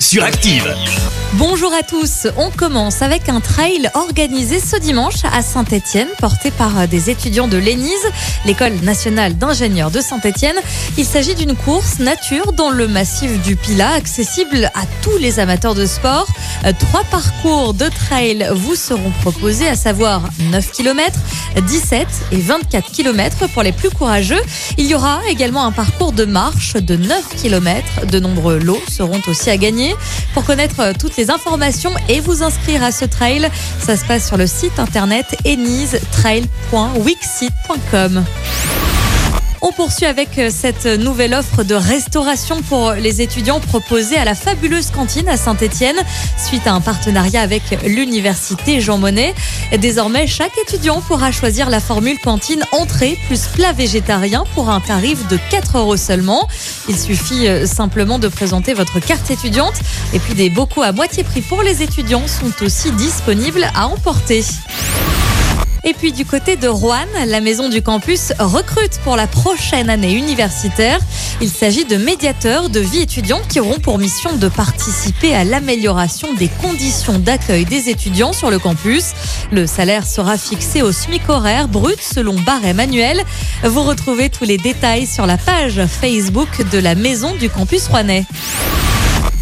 sur Active. Bonjour à tous, on commence avec un trail organisé ce dimanche à Saint-Étienne, porté par des étudiants de l'ENISE, l'école nationale d'ingénieurs de Saint-Étienne. Il s'agit d'une course nature dans le massif du Pilat, accessible à tous les amateurs de sport. Trois parcours de trail vous seront proposés, à savoir 9 km, 17 et 24 km pour les plus courageux. Il y aura également un parcours de marche de 9 km. De nombreux lots seront aussi à gagner. Pour connaître toutes les informations et vous inscrire à ce trail, ça se passe sur le site internet enisetrail.wixsite.com. On poursuit avec euh, cette nouvelle offre de restauration pour les étudiants proposée à la fabuleuse cantine à Saint-Etienne suite à un partenariat avec l'université Jean Monnet. Désormais, chaque étudiant pourra choisir la formule cantine entrée plus plat végétarien pour un tarif de 4 euros seulement. Il suffit euh, simplement de présenter votre carte étudiante et puis des bocaux à moitié prix pour les étudiants sont aussi disponibles à emporter. Et puis du côté de Rouen, la maison du campus recrute pour la prochaine année universitaire. Il s'agit de médiateurs de vie étudiante qui auront pour mission de participer à l'amélioration des conditions d'accueil des étudiants sur le campus. Le salaire sera fixé au SMIC horaire brut selon barème annuel. Vous retrouvez tous les détails sur la page Facebook de la maison du campus rouennais.